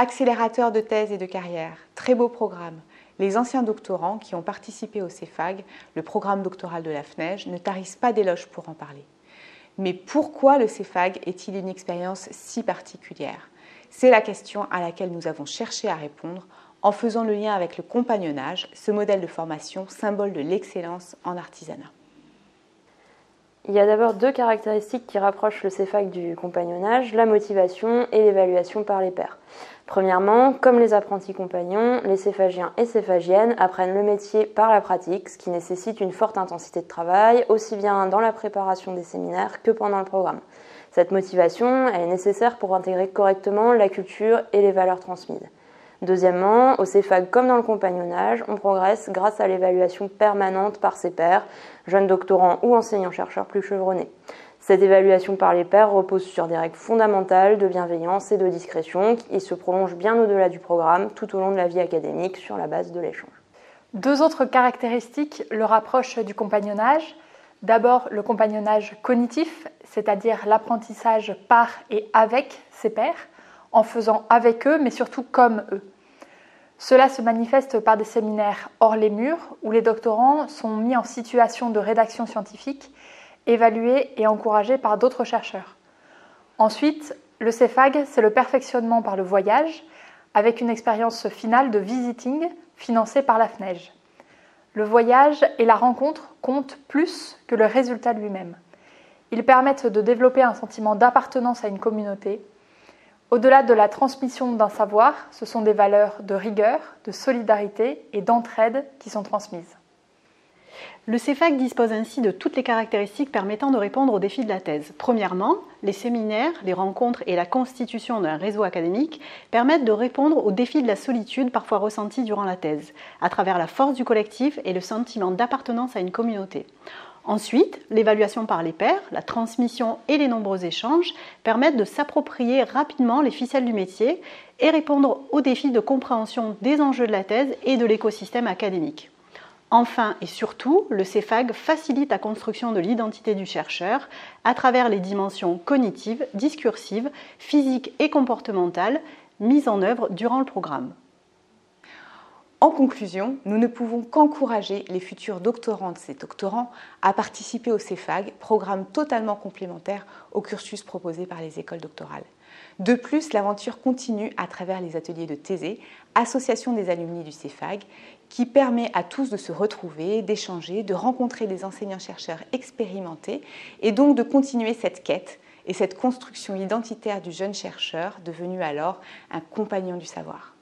Accélérateur de thèse et de carrière, très beau programme. Les anciens doctorants qui ont participé au CEFAG, le programme doctoral de la FNEJ, ne tarissent pas d'éloges pour en parler. Mais pourquoi le CEFAG est-il une expérience si particulière? C'est la question à laquelle nous avons cherché à répondre en faisant le lien avec le compagnonnage, ce modèle de formation symbole de l'excellence en artisanat. Il y a d'abord deux caractéristiques qui rapprochent le CEFAC du compagnonnage, la motivation et l'évaluation par les pairs. Premièrement, comme les apprentis compagnons, les céphagiens et céphagiennes apprennent le métier par la pratique, ce qui nécessite une forte intensité de travail, aussi bien dans la préparation des séminaires que pendant le programme. Cette motivation est nécessaire pour intégrer correctement la culture et les valeurs transmises. Deuxièmement, au CEFAG comme dans le compagnonnage, on progresse grâce à l'évaluation permanente par ses pairs, jeunes doctorants ou enseignants-chercheurs plus chevronnés. Cette évaluation par les pairs repose sur des règles fondamentales de bienveillance et de discrétion qui se prolongent bien au-delà du programme tout au long de la vie académique sur la base de l'échange. Deux autres caractéristiques le rapprochent du compagnonnage. D'abord le compagnonnage cognitif, c'est-à-dire l'apprentissage par et avec ses pairs en faisant avec eux, mais surtout comme eux. Cela se manifeste par des séminaires hors les murs, où les doctorants sont mis en situation de rédaction scientifique, évalués et encouragés par d'autres chercheurs. Ensuite, le CEFAG, c'est le perfectionnement par le voyage, avec une expérience finale de visiting financée par la FNEJ. Le voyage et la rencontre comptent plus que le résultat lui-même. Ils permettent de développer un sentiment d'appartenance à une communauté, au-delà de la transmission d'un savoir, ce sont des valeurs de rigueur, de solidarité et d'entraide qui sont transmises. Le CEFAC dispose ainsi de toutes les caractéristiques permettant de répondre aux défis de la thèse. Premièrement, les séminaires, les rencontres et la constitution d'un réseau académique permettent de répondre aux défis de la solitude parfois ressentis durant la thèse, à travers la force du collectif et le sentiment d'appartenance à une communauté. Ensuite, l'évaluation par les pairs, la transmission et les nombreux échanges permettent de s'approprier rapidement les ficelles du métier et répondre aux défis de compréhension des enjeux de la thèse et de l'écosystème académique. Enfin et surtout, le CEFAG facilite la construction de l'identité du chercheur à travers les dimensions cognitives, discursives, physiques et comportementales mises en œuvre durant le programme. En conclusion, nous ne pouvons qu'encourager les futurs doctorantes et doctorants à participer au CEFAG, programme totalement complémentaire au cursus proposé par les écoles doctorales. De plus, l'aventure continue à travers les ateliers de Thésée, association des alumni du CEFAG, qui permet à tous de se retrouver, d'échanger, de rencontrer des enseignants-chercheurs expérimentés et donc de continuer cette quête et cette construction identitaire du jeune chercheur devenu alors un compagnon du savoir.